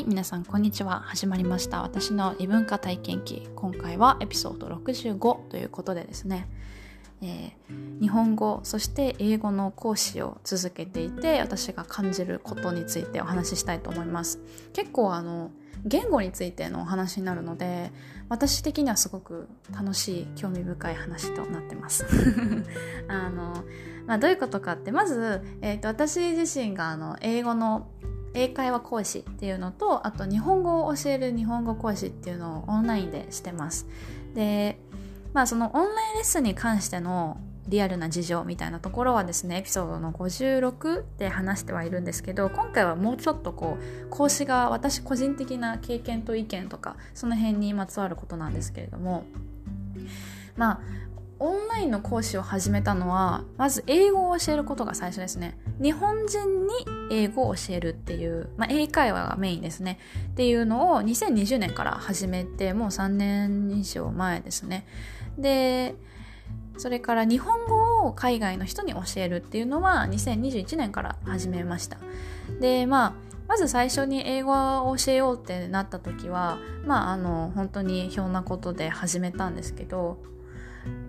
い皆さんこんにちは。始まりました。私の異文化体験記。今回はエピソード65ということでですね、えー、日本語そして英語の講師を続けていて私が感じることについてお話ししたいと思います。結構あの言語についてのお話になるので私的にはすごく楽しい興味深い話となってます。あの、まあ、どういうことかってまず、えーと私自身があの英語の英会話講師っていうのとあと日本語を教える日本語講師っていうのをオンラインでしてます。でまあそのオンラインレッスンに関してのリアルな事情みたいなところはですねエピソードの56で話してはいるんですけど今回はもうちょっとこう講師が私個人的な経験と意見とかその辺にまつわることなんですけれどもまあオンラインの講師を始めたのはまず英語を教えることが最初ですね。日本人に英語を教えるっていう、まあ、英会話がメインですね。っていうのを2020年から始めてもう3年以上前ですね。でそれから日本語を海外の人に教えるっていうのは2021年から始めました。でまあまず最初に英語を教えようってなった時はまああの本当にひょんなことで始めたんですけど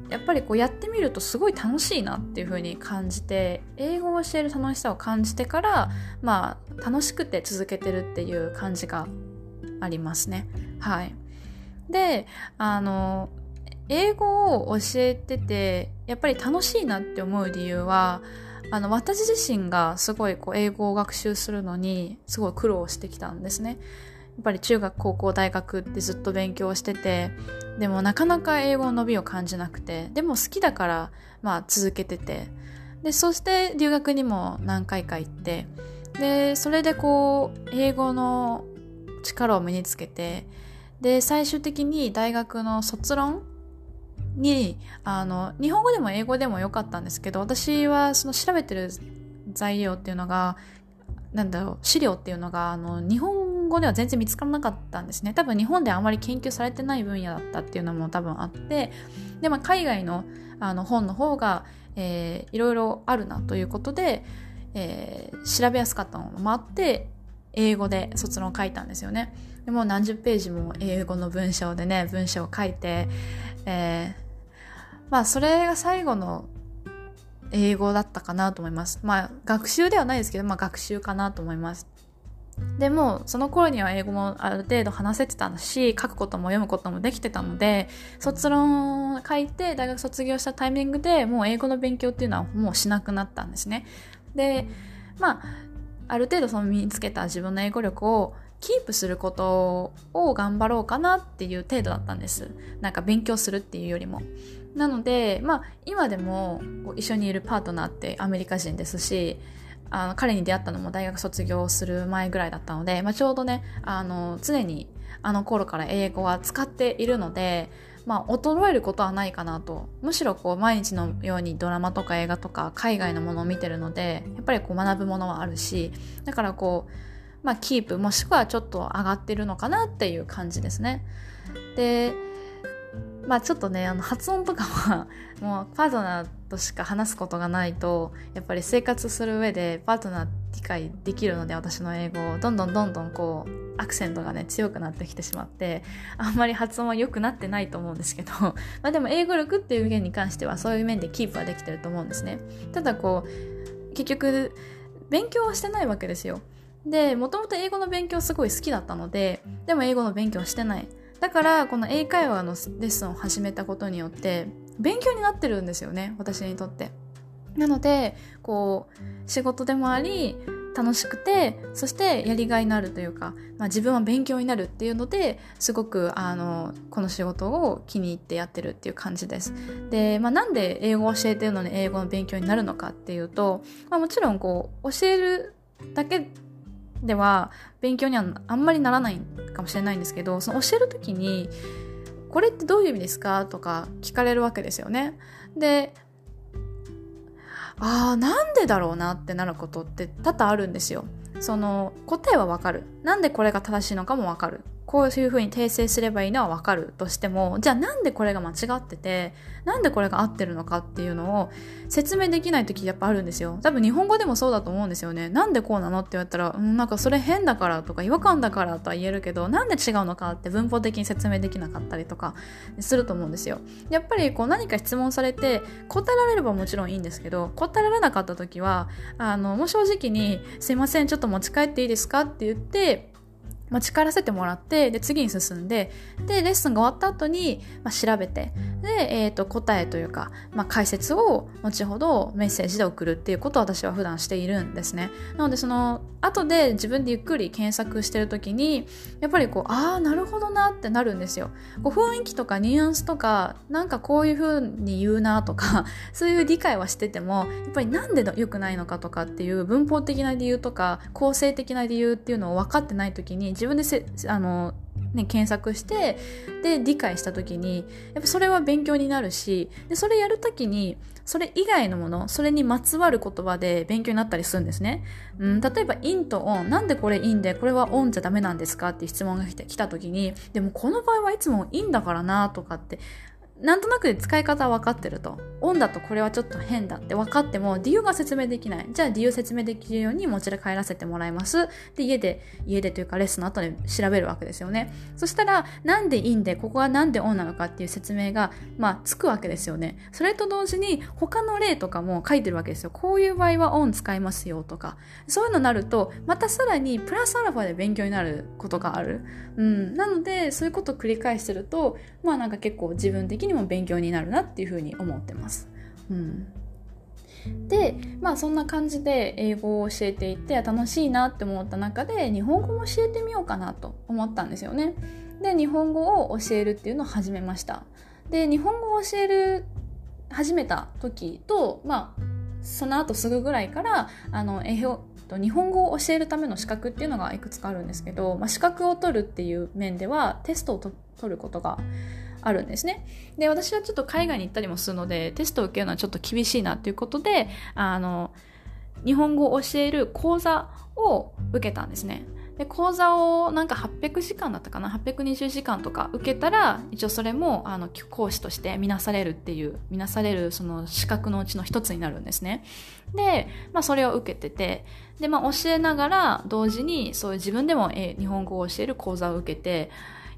やっぱりこうやってみるとすごい楽しいなっていう風に感じて英語を教える楽しさを感じてからまあ楽しくて続けてるっていう感じがありますね。はい。であの英語を教えててやっぱり楽しいなって思う理由はあの私自身がすごいこう英語を学習するのにすごい苦労してきたんですね。っぱり中学高校大学ってずっと勉強しててでもなかなか英語の伸びを感じなくてでも好きだからまあ続けてて。でそして留学にも何回か行ってでそれでこう英語の力を身につけてで最終的に大学の卒論にあの日本語でも英語でもよかったんですけど私はその調べてる材料っていうのがなんだろう資料っていうのがあの日本語では全然見つからなかったんですね多分日本であまり研究されてない分野だったっていうのも多分あってで、まあ、海外のあの本の方が、えー、いろいろあるなということで、えー、調べやすかったのもあって英語で卒論を書いたんですよねでも何十ページも英語の文章でね文章を書いて、えー、まあそれが最後の英語だったかなと思います。まあ学習ではないですけど、まあ学習かなと思います。でもその頃には英語もある程度話せてたし書くことも読むこともできてたので卒論を書いて大学卒業したタイミングでもう英語の勉強っていうのはもうしなくなったんですね。でまあある程度その身につけた自分の英語力をキープすることを頑張ろうかなっていう程度だったんです。なんか勉強するっていうよりも。なので、まあ今でも一緒にいるパートナーってアメリカ人ですし、あの彼に出会ったのも大学卒業する前ぐらいだったので、まあ、ちょうどねあの常にあの頃から英語は使っているので、まあ、衰えることはないかなとむしろこう毎日のようにドラマとか映画とか海外のものを見てるのでやっぱりこう学ぶものはあるしだからこう、まあ、キープもしくはちょっと上がってるのかなっていう感じですね。でまあちょっとねあの発音とかは もうパートナーとしか話すことがないとやっぱり生活する上でパートナー理解できるので私の英語をどんどんどんどんこうアクセントがね強くなってきてしまってあんまり発音は良くなってないと思うんですけど まあでも英語力っていう面に関してはそういう面でキープはできてると思うんですね。ただこう結局勉強はしてないわけですよ。でもともと英語の勉強すごい好きだったのででも英語の勉強してない。だからこの英会話のレッスンを始めたことによって勉強になってるんですよね私にとって。なのでこう仕事でもあり楽しくてそしてやりがいのあるというか、まあ、自分は勉強になるっていうのですごくあのこの仕事を気に入ってやってるっていう感じです。で、まあ、なんで英語を教えてるのに英語の勉強になるのかっていうと、まあ、もちろんこう教えるだけでは勉強にはあんまりならないかもしれないんですけどその教える時に「これってどういう意味ですか?」とか聞かれるわけですよね。でああなんでだろうなってなることって多々あるんですよ。その答えはわかる。なんでこれが正しいのかもわかる。こういうふうに訂正すればいいのはわかるとしてもじゃあなんでこれが間違っててなんでこれが合ってるのかっていうのを説明できない時やっぱあるんですよ多分日本語でもそうだと思うんですよねなんでこうなのって言われたら、うん、なんかそれ変だからとか違和感だからとは言えるけどなんで違うのかって文法的に説明できなかったりとかすると思うんですよやっぱりこう何か質問されて答えられればもちろんいいんですけど答えられなかった時はあのもう正直に「すいませんちょっと持ち帰っていいですか?」って言ってまあ、力せてもらってで次に進んででレッスンが終わった後に、まあ、調べてで、えー、と答えというか、まあ、解説を後ほどメッセージで送るっていうことを私は普段しているんですね。なのでその後で自分でゆっくり検索してる時にやっぱりこうああなるほどなってなるんですよ。こう雰囲気とかニュアンスとかなんかこういう風に言うなとか そういう理解はしててもやっぱりなんで良くないのかとかっていう文法的な理由とか構成的な理由っていうのを分かってない時に自分でせあのね、検索してで理解した時にやっぱそれは勉強になるしでそれやる時にそれ以外のものそれにまつわる言葉で勉強になったりするんですね、うん、例えば「in」と「on」なんでこれ「in」でこれは「on」じゃダメなんですかっていう質問が来て来た時にでもこの場合はいつも「in」だからなとかってなんとなく使い方は分かってると。 on だとこれはちょっと変だって分かっても理由が説明できない。じゃあ理由説明できるように持ち帰らせてもらいます。で、家で、家でというかレッスンの後で調べるわけですよね。そしたら、なんで in で、ここはなんで on なのかっていう説明が、まあ、つくわけですよね。それと同時に、他の例とかも書いてるわけですよ。こういう場合は on 使いますよとか。そういうのになると、またさらにプラスアルファで勉強になることがある。うん。なので、そういうことを繰り返してると、まあなんか結構自分的ににも勉強になるなっていうふうに思ってます。うん、でまあそんな感じで英語を教えていて楽しいなって思った中で日本語も教えてみようかなと思ったんですよね。で日本語を教えるっていうのを始めました。で日本語を教える始めた時とまあその後すぐぐらいからあの英語日本語を教えるための資格っていうのがいくつかあるんですけど、まあ、資格を取るっていう面ではテストを取ることがあるんですね。で、私はちょっと海外に行ったりもするので、テストを受けるのはちょっと厳しいなということで、あの、日本語を教える講座を受けたんですね。で講座をなんか800時間だったかな？820時間とか受けたら一応それもあの講師として見なされるっていう見なされるその資格のうちの一つになるんですねで、まあ、それを受けててで、まあ、教えながら同時にそういう自分でも日本語を教える講座を受けて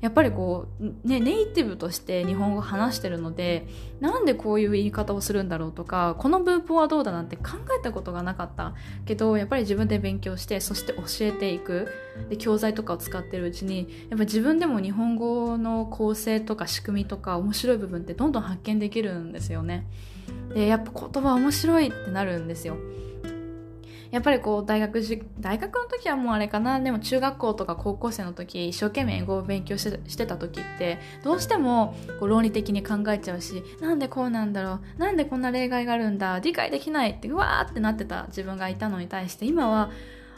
やっぱりこう、ね、ネイティブとして日本語話してるのでなんでこういう言い方をするんだろうとかこの文法はどうだなんて考えたことがなかったけどやっぱり自分で勉強してそして教えていくで教材とかを使ってるうちにやっぱ自分でも日本語の構成とか仕組みとか面白い部分ってどんどん発見できるんですよね。でやっぱ言葉面白いってなるんですよ。やっぱりこう大学じ大学の時はもうあれかなでも中学校とか高校生の時一生懸命英語を勉強してた時ってどうしてもこう論理的に考えちゃうしなんでこうなんだろうなんでこんな例外があるんだ理解できないってうわーってなってた自分がいたのに対して今は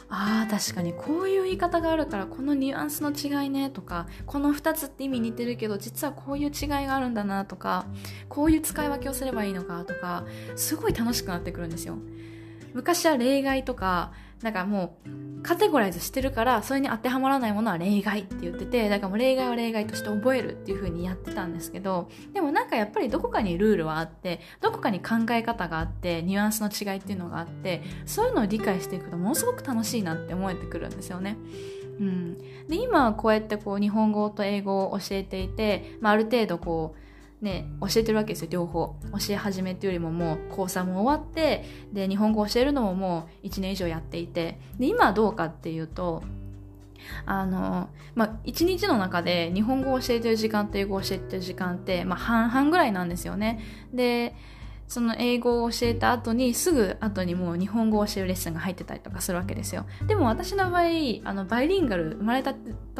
あー確かにこういう言い方があるからこのニュアンスの違いねとかこの2つって意味似てるけど実はこういう違いがあるんだなとかこういう使い分けをすればいいのかとかすごい楽しくなってくるんですよ。昔は例外とかなんかもうカテゴライズしてるからそれに当てはまらないものは例外って言っててだからもう例外は例外として覚えるっていう風にやってたんですけどでもなんかやっぱりどこかにルールはあってどこかに考え方があってニュアンスの違いっていうのがあってそういうのを理解していくとものすごく楽しいなって思えてくるんですよね。うん、で今こうやってこう日本語と英語を教えていて、まあ、ある程度こうね、教えてるわけですよ両方。教え始めっていうよりももう高3も終わってで日本語教えるのももう1年以上やっていて。で今どうかっていうとあの、まあ、1日の中で日本語を教えてる時間と英語を教えてる時間って、まあ、半々ぐらいなんですよね。でその英語を教えた後にすぐ後にもう日本語を教えるレッスンが入ってたりとかするわけですよ。でも私の場合あのバイリンガル生まれた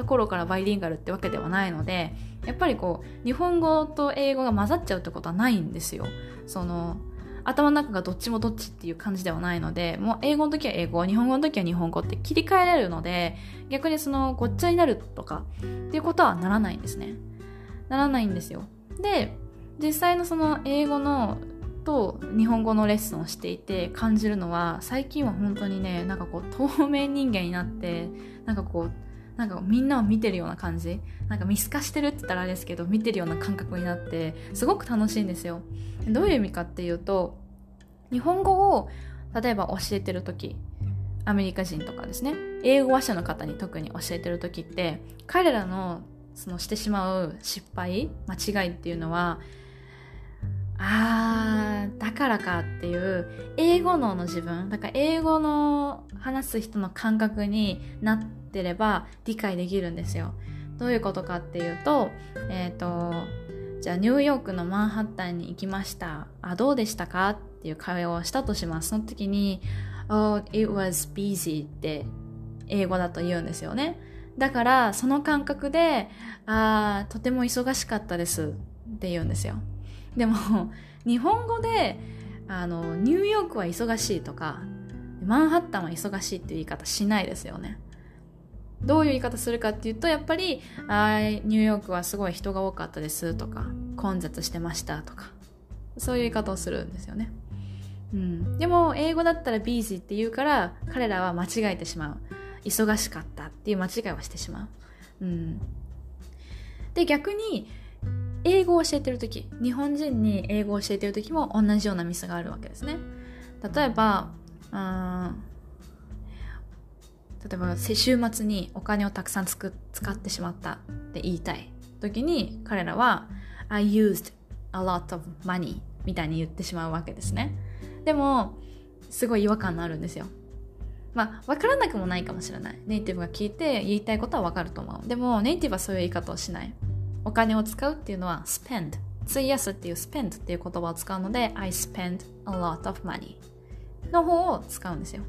頃からバイリンガルってわけではないのでやっぱりこう日本語と英語が混ざっちゃうってことはないんですよ。その頭の中がどっちもどっちっていう感じではないのでもう英語の時は英語日本語の時は日本語って切り替えられるので逆にそのごっちゃになるとかっていうことはならないんですね。ならないんですよ。で実際のその英語のと日本語のレッスンをしていて感じるのは最近は本当にねなんかこう透明人間になってなんかこうなんかみんなを見てるような感じ。なんか見透かしてるって言ったらあれですけど見てるような感覚になってすごく楽しいんですよ。どういう意味かっていうと日本語を例えば教えてる時アメリカ人とかですね。英語話者の方に特に教えてる時って彼らのそのしてしまう失敗間違いっていうのはあーだからかっていう英語脳の自分。だから英語の話す人の感覚になってれば理解できるんですよ。どういうことかっていうとえっ、ー、とじゃあニューヨークのマンハッタンに行きました。あどうでしたかっていう会話をしたとします。その時に Oh, it was busy って英語だと言うんですよね。だからその感覚であとても忙しかったですって言うんですよ。でも日本語であのニューヨークは忙しいとかマンハッタンは忙しいっていう言い方しないですよね。どういう言い方するかっていうとやっぱりあニューヨークはすごい人が多かったですとか混雑してましたとかそういう言い方をするんですよね、うん、でも英語だったら busy って言うから彼らは間違えてしまう。忙しかったっていう間違いをしてしまう、うん、で逆に英語を教えてる時日本人に英語を教えてる時も同じようなミスがあるわけですね。例えばうん例えば週末にお金をたくさんつく使ってしまったって言いたい時に彼らは I used a lot of money みたいに言ってしまうわけですね。でもすごい違和感のあるんですよ。まあ分からなくもないかもしれない。ネイティブが聞いて言いたいことは分かると思う。でもネイティブはそういう言い方をしない。お金を使うっていうのは spend 費やすっていう spend っていう言葉を使うので I spend a lot of money の方を使うんですよ。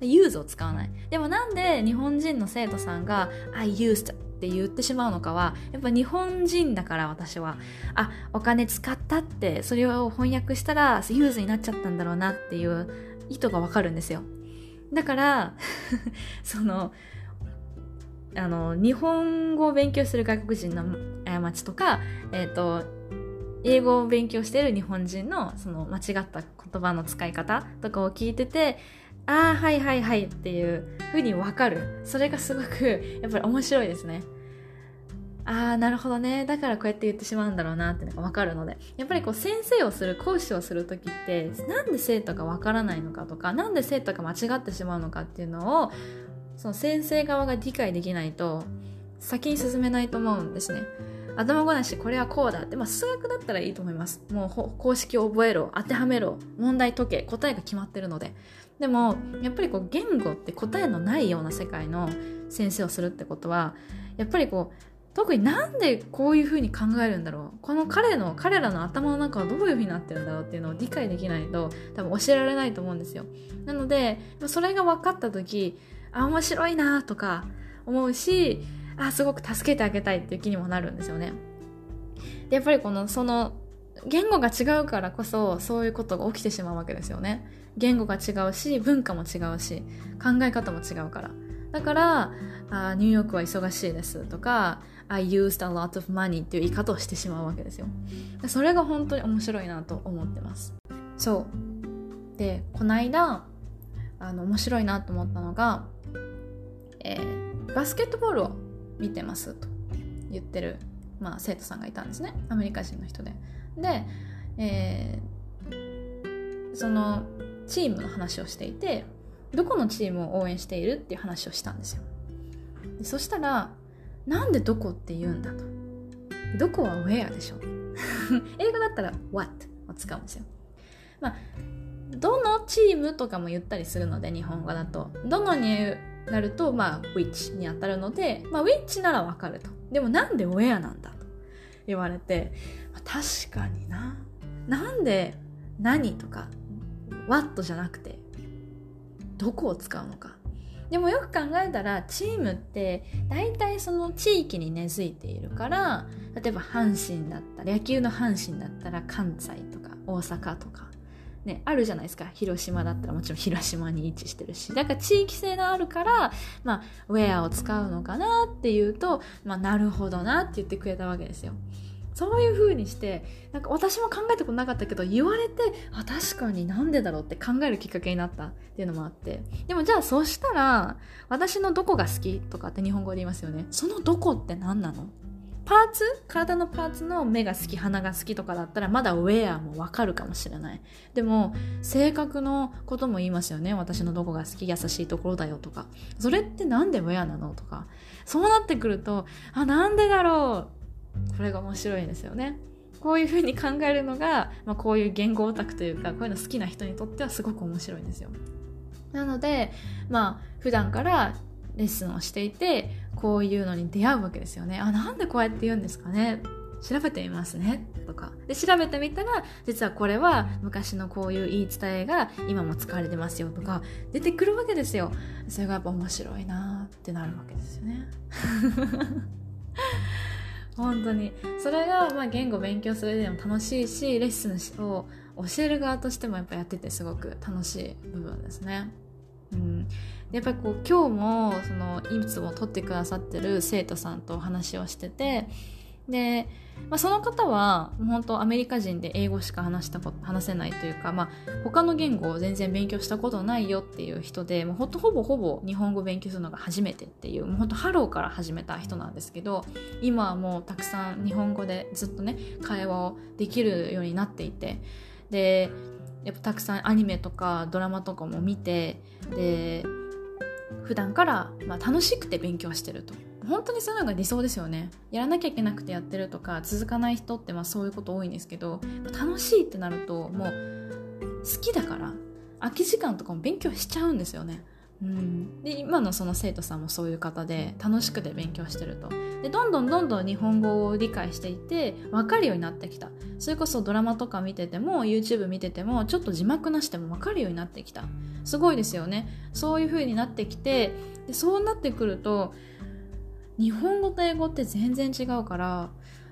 use を使わない。でもなんで日本人の生徒さんが I used って言ってしまうのかはやっぱ日本人だから私は。あお金使ったってそれを翻訳したら use になっちゃったんだろうなっていう意図がわかるんですよ。だから そのあの日本語を勉強する外国人の過ちとか、え、ー、と英語を勉強している日本人のその間違った言葉の使い方とかを聞いててああはいはいはいっていう風にわかる。それがすごくやっぱり面白いですね。ああなるほどね。だからこうやって言ってしまうんだろうなってのが分かるので。やっぱりこう先生をする講師をする時ってなんで生徒が分からないのかとか何で生徒が間違ってしまうのかっていうのをその先生側が理解できないと先に進めないと思うんですね。頭ごなしこれはこうだ。って、まあ、数学だったらいいと思います。もう公式を覚えろ。当てはめろ。問題解け。答えが決まってるので。でもやっぱりこう言語って答えのないような世界の先生をするってことはやっぱりこう特になんでこういうふうに考えるんだろう。この彼の彼らの頭の中はどういうふうになってるんだろうっていうのを理解できないと多分教えられないと思うんですよ。なのでそれが分かった時あ面白いなとか思うしあすごく助けてあげたいっていう気にもなるんですよね。でやっぱりこのその言語が違うからこそそういうことが起きてしまうわけですよね。言語が違うし文化も違うし考え方も違うから。だからあニューヨークは忙しいですとか I used a lot of money っていう言い方をしてしまうわけですよ。それが本当に面白いなと思ってます。そう。でこの間あの面白いなと思ったのがえー、バスケットボールを見てますと言ってる、まあ、生徒さんがいたんですねアメリカ人の人で。で、えー、そのチームの話をしていてどこのチームを応援しているっていう話をしたんですよ。でそしたらなんでどこって言うんだと。どこは where でしょ 英語だったら what を使うんですよ。まあどのチームとかも言ったりするので日本語だとどのになると、まあ、which に当たるので、まあ、which ならわかると。でもなんで where なんだと言われて、まあ、確かにな。なんで何とか what じゃなくてどこを使うのか。でもよく考えたらチームって大体その地域に根付いているから例えば阪神だったら野球の阪神だったら関西とか大阪とかね、あるじゃないですか。広島だったらもちろん広島に位置してるし。だから地域性があるから、まあ、ウェアを使うのかなっていうと、まあ、なるほどなって言ってくれたわけですよ。そういう風にしてなんか私も考えたことなかったけど言われてあ確かになんでだろうって考えるきっかけになったっていうのもあってでもじゃあそしたら私のどこが好きとかって日本語で言いますよねそのどこって何なの？パーツ？体のパーツの目が好き鼻が好きとかだったらまだウェアもわかるかもしれない。でも性格のことも言いますよね。私のどこが好き優しいところだよとか。それってなんでウェアなのとか。そうなってくるとあなんでだろう。これが面白いんですよね。こういうふうに考えるのが、まあ、こういう言語オタクというかこういうの好きな人にとってはすごく面白いんですよ。なのでまあ普段からレッスンをしていてこういうのに出会うわけですよね。あなんでこうやって言うんですかね。調べてみますね。とか。で調べてみたら実はこれは昔のこういう言い伝えが今も使われてますよとか出てくるわけですよ。それがやっぱ面白いなってなるわけですよね。本当に。それがまあ言語勉強するでも楽しいしレッスンを教える側としてもやっぱやっててすごく楽しい部分ですね。やっぱりこう今日もそのいつも取ってくださってる生徒さんとお話をしててで、まあ、その方は本当アメリカ人で英語しか話したこ話せないというか、まあ、他の言語を全然勉強したことないよっていう人でもうほほぼほぼ日本語勉強するのが初めてっていうもうほんとハローから始めた人なんですけど今はもうたくさん日本語でずっとね会話をできるようになっていてでやっぱたくさんアニメとかドラマとかも見てで普段から、まあ、楽しくて勉強してると。本当にそういうのが理想ですよね。やらなきゃいけなくてやってるとか続かない人ってまあそういうこと多いんですけど楽しいってなるともう好きだから空き時間とかも勉強しちゃうんですよね。うん、で今のその生徒さんもそういう方で楽しくて勉強してると。でどんどんどんどん日本語を理解していって分かるようになってきた。それこそドラマとか見てても YouTube 見ててもちょっと字幕なしでも分かるようになってきた。すごいですよね。そういう風になってきてでそうなってくると日本語と英語って全然違うから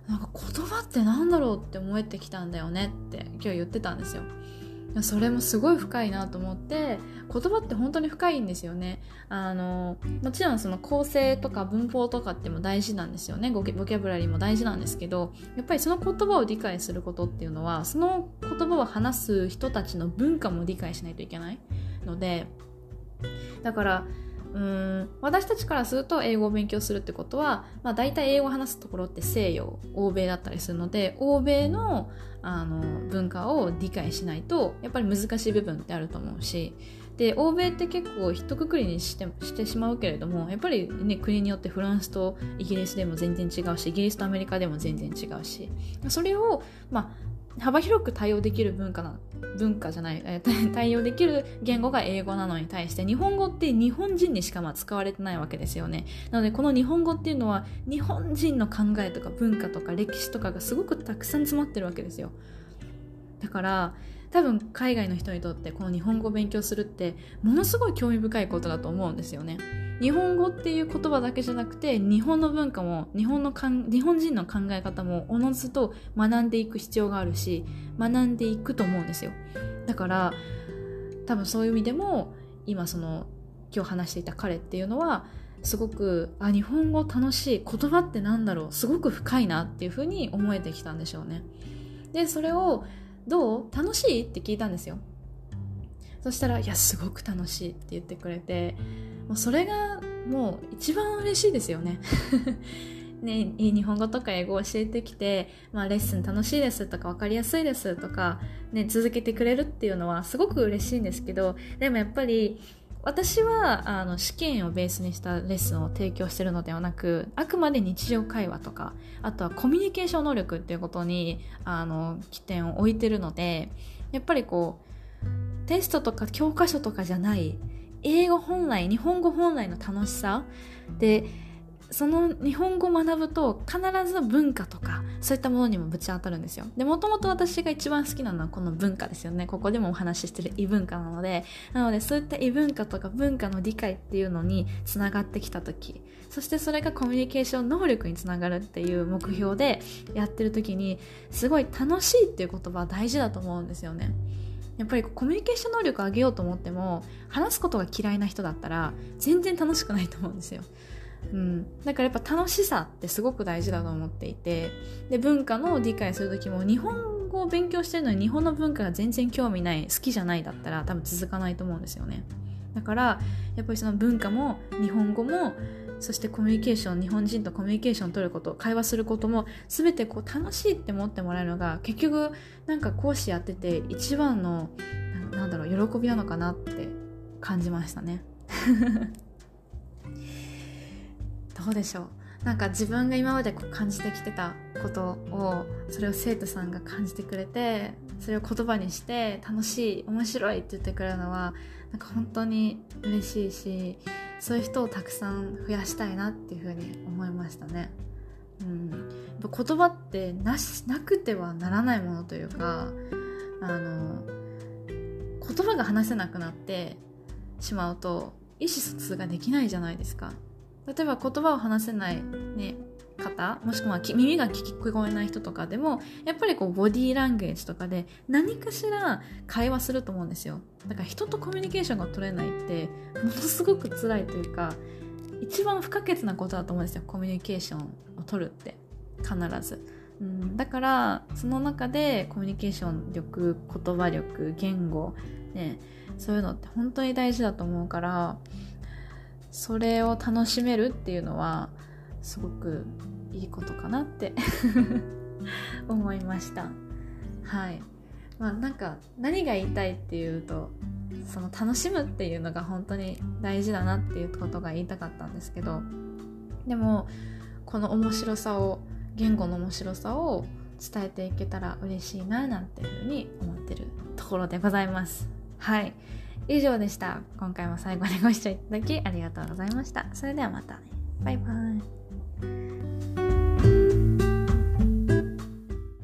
なんか言葉って何だろうって思えてきたんだよねって今日言ってたんですよそれもすごい深いなと思って言葉って本当に深いんですよね。あのもちろんその構成とか文法とかっても大事なんですよね。ボキャブラリーも大事なんですけどやっぱりその言葉を理解することっていうのはその言葉を話す人たちの文化も理解しないといけないのでだからうん。私たちからすると英語を勉強するってことは、まあ、大体英語を話すところって西洋欧米だったりするので欧米のあの文化を理解しないとやっぱり難しい部分ってあると思うし。で欧米って結構一括りにしてしてしまうけれどもやっぱりね国によってフランスとイギリスでも全然違うしイギリスとアメリカでも全然違うし。それを、まあ、幅広く対応できる文化な文化じゃない、え 対応できる言語が英語なのに対して日本語って日本人にしかま使われてないわけですよね。なのでこの日本語っていうのは日本人の考えとか文化とか歴史とかがすごくたくさん詰まってるわけですよ。だから多分海外の人にとってこの日本語を勉強するってものすごい興味深いことだと思うんですよね。日本語っていう言葉だけじゃなくて日本の文化も日本のかん日本人の考え方もおのずと学んでいく必要があるし学んでいくと思うんですよ。だから多分そういう意味でも今その今日話していた彼っていうのはすごくあ日本語楽しい言葉ってなんだろうすごく深いなっていうふうに思えてきたんでしょうね。でそれをどう？楽しい？って聞いたんですよ。そしたら「いやすごく楽しい」って言ってくれてもうそれがもう一番嬉しいですよね。ね、日本語とか英語を教えてきて、まあ、レッスン楽しいですとか分かりやすいですとか、ね、続けてくれるっていうのはすごく嬉しいんですけどでもやっぱり私はあの試験をベースにしたレッスンを提供してるのではなくあくまで日常会話とかあとはコミュニケーション能力っていうことにあの起点を置いてるのでやっぱりこうテストとか教科書とかじゃない英語本来日本語本来の楽しさでその日本語を学ぶと必ず文化とかそういったものにもぶち当たるんですよ。でもともと私が一番好きなのはこの文化ですよね。ここでもお話ししてる異文化なのでなのでそういった異文化とか文化の理解っていうのにつながってきた時そしてそれがコミュニケーション能力につながるっていう目標でやってる時にすごい楽しいっていう言葉は大事だと思うんですよね。やっぱりコミュニケーション能力を上げようと思っても話すことが嫌いな人だったら全然楽しくないと思うんですよ。うん、だからやっぱ楽しさってすごく大事だと思っていてで文化の理解する時も日本語を勉強してるのに日本の文化が全然興味ない好きじゃないだったら多分続かないと思うんですよね。だからやっぱりその文化も日本語もそしてコミュニケーション日本人とコミュニケーションを取ること会話することも全てこう楽しいって思ってもらえるのが結局なんか講師やってて一番のなんだろう喜びなのかなって感じましたね。どうでしょう。なんか自分が今までこう感じてきてたことをそれを生徒さんが感じてくれてそれを言葉にして楽しい面白いって言ってくれるのはなんか本当に嬉しいしそういう人をたくさん増やしたいなっていうふうに思いましたね。うん、やっぱ言葉ってなしなくてはならないものというかあの言葉が話せなくなってしまうと意思疎通ができないじゃないですか。例えば言葉を話せない、ね、方もしくは耳が聞こえない人とかでもやっぱりこうボディーランゲージとかで何かしら会話すると思うんですよ。だから人とコミュニケーションが取れないってものすごく辛いというか一番不可欠なことだと思うんですよ。コミュニケーションを取るって必ず、うん、だからその中でコミュニケーション力言葉力言語ねそういうのって本当に大事だと思うからそれを楽しめるっていうのはすごくいいことかなって 思いました。はい。まあなんか何が言いたいっていうとその楽しむっていうのが本当に大事だなっていうことが言いたかったんですけどでもこの面白さを言語の面白さを伝えていけたら嬉しいななんていうふうに思ってるところでございます。はい。以上でした。今回も最後までご視聴いただきありがとうございました。それではまたね。バイバイ。